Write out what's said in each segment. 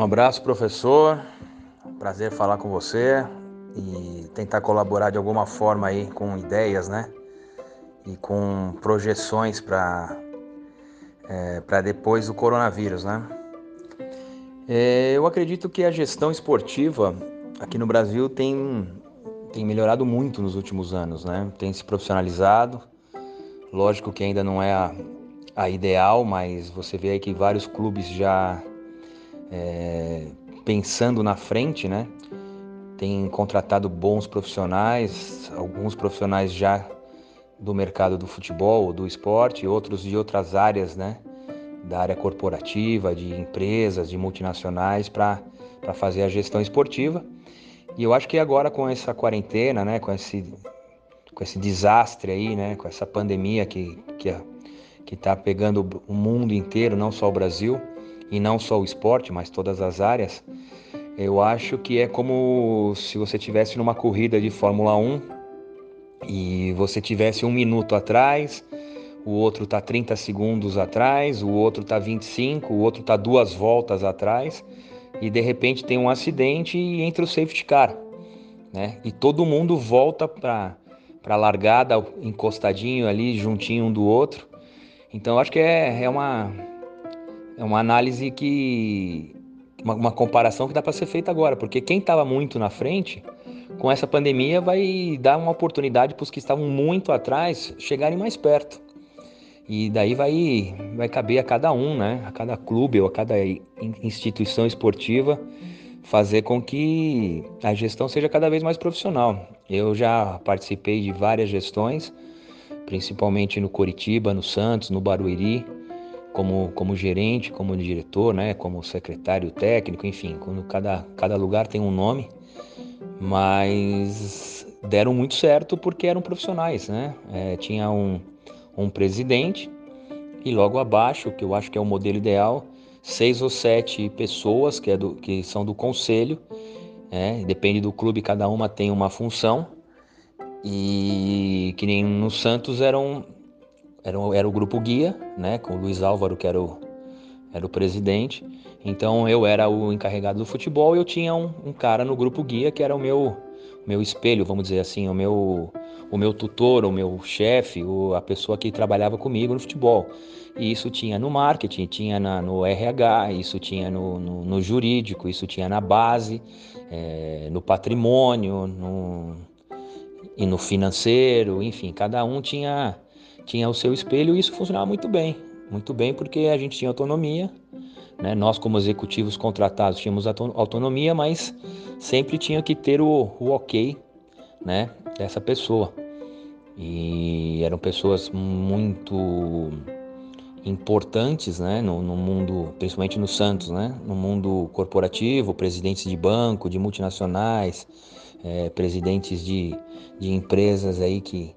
abraço, professor. Prazer falar com você e tentar colaborar de alguma forma aí com ideias, né? E com projeções para é, para depois do coronavírus, né? É, eu acredito que a gestão esportiva aqui no Brasil tem, tem melhorado muito nos últimos anos, né? Tem se profissionalizado. Lógico que ainda não é a, a ideal, mas você vê aí que vários clubes já é, pensando na frente, né? Tem contratado bons profissionais, alguns profissionais já do mercado do futebol, do esporte, outros de outras áreas, né? Da área corporativa, de empresas, de multinacionais, para fazer a gestão esportiva. E eu acho que agora com essa quarentena, né? Com esse, com esse desastre aí, né? Com essa pandemia que, que, que tá pegando o mundo inteiro, não só o Brasil, e não só o esporte, mas todas as áreas, eu acho que é como se você tivesse numa corrida de Fórmula 1 e você tivesse um minuto atrás, o outro está 30 segundos atrás, o outro está 25, o outro está duas voltas atrás, e de repente tem um acidente e entra o safety car, né? E todo mundo volta para a largada encostadinho ali, juntinho um do outro. Então acho que é, é uma é uma análise que uma, uma comparação que dá para ser feita agora, porque quem estava muito na frente com essa pandemia vai dar uma oportunidade para os que estavam muito atrás chegarem mais perto. E daí vai, vai caber a cada um, né? a cada clube ou a cada instituição esportiva, fazer com que a gestão seja cada vez mais profissional. Eu já participei de várias gestões, principalmente no Coritiba, no Santos, no Barueri, como, como gerente, como diretor, né? como secretário técnico, enfim, quando cada, cada lugar tem um nome mas deram muito certo porque eram profissionais, né? É, tinha um, um presidente e logo abaixo, que eu acho que é o modelo ideal, seis ou sete pessoas que, é do, que são do conselho, é, depende do clube, cada uma tem uma função e que nem no Santos eram, era, era o grupo guia, né? Com o Luiz Álvaro que era o, era o presidente. Então eu era o encarregado do futebol e eu tinha um, um cara no grupo guia que era o meu meu espelho, vamos dizer assim, o meu o meu tutor, o meu chefe, a pessoa que trabalhava comigo no futebol. E isso tinha no marketing, tinha na, no RH, isso tinha no, no, no jurídico, isso tinha na base, é, no patrimônio, no, e no financeiro, enfim, cada um tinha, tinha o seu espelho e isso funcionava muito bem muito bem, porque a gente tinha autonomia, né? nós, como executivos contratados, tínhamos autonomia, mas sempre tinha que ter o, o ok né? dessa pessoa. E eram pessoas muito importantes né? no, no mundo, principalmente no Santos, né? no mundo corporativo, presidentes de banco, de multinacionais, é, presidentes de, de empresas aí que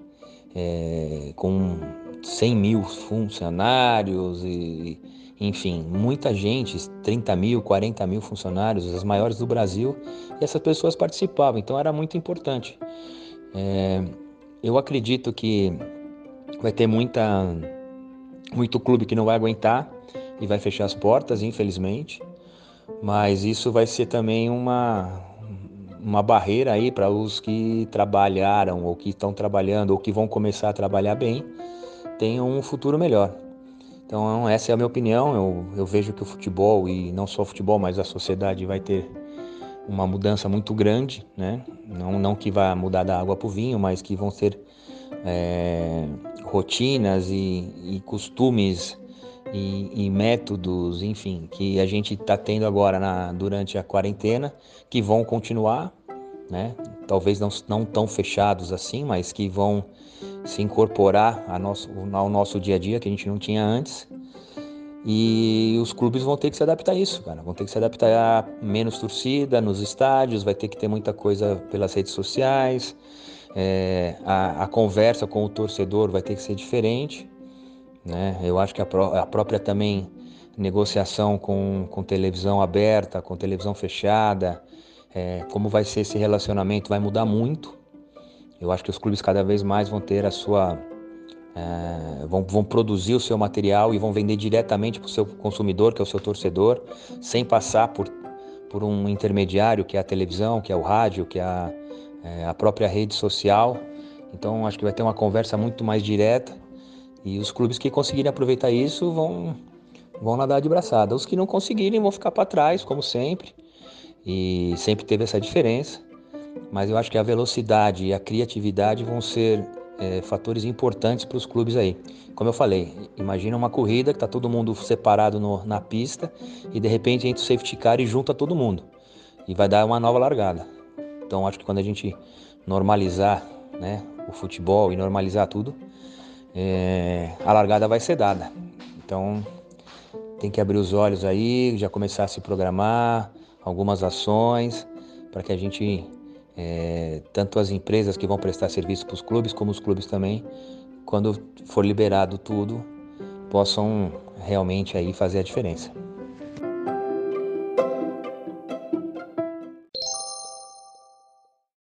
é, com 100 mil funcionários e enfim, muita gente, 30 mil, 40 mil funcionários, as maiores do Brasil, e essas pessoas participavam, então era muito importante. É, eu acredito que vai ter muita, muito clube que não vai aguentar e vai fechar as portas, infelizmente, mas isso vai ser também uma, uma barreira aí para os que trabalharam ou que estão trabalhando ou que vão começar a trabalhar bem tenham um futuro melhor. Então essa é a minha opinião. Eu, eu vejo que o futebol e não só o futebol, mas a sociedade vai ter uma mudança muito grande, né? Não, não que vá mudar da água para o vinho, mas que vão ser é, rotinas e, e costumes e, métodos, enfim, que a gente está tendo agora na, durante a quarentena, que vão continuar, né? Talvez não, não tão fechados assim, mas que vão se incorporar a nosso, ao nosso dia a dia que a gente não tinha antes. E os clubes vão ter que se adaptar a isso, cara. Vão ter que se adaptar a menos torcida nos estádios, vai ter que ter muita coisa pelas redes sociais. É, a, a, conversa com o torcedor vai ter que ser diferente. Né? Eu acho que a, pró a própria também negociação com, com televisão aberta, com televisão fechada, é, como vai ser esse relacionamento vai mudar muito. Eu acho que os clubes cada vez mais vão ter a sua. É, vão, vão produzir o seu material e vão vender diretamente para o seu consumidor, que é o seu torcedor, sem passar por, por um intermediário que é a televisão, que é o rádio, que é a, é, a própria rede social. Então acho que vai ter uma conversa muito mais direta e os clubes que conseguirem aproveitar isso vão, vão nadar de braçada. Os que não conseguirem vão ficar para trás, como sempre. E sempre teve essa diferença. Mas eu acho que a velocidade e a criatividade vão ser é, fatores importantes para os clubes aí. Como eu falei, imagina uma corrida que está todo mundo separado no, na pista e de repente entra o safety car e junta todo mundo. E vai dar uma nova largada. Então acho que quando a gente normalizar né, o futebol e normalizar tudo, é, a largada vai ser dada. Então tem que abrir os olhos aí, já começar a se programar, algumas ações para que a gente é, tanto as empresas que vão prestar serviço para os clubes, como os clubes também, quando for liberado tudo, possam realmente aí fazer a diferença.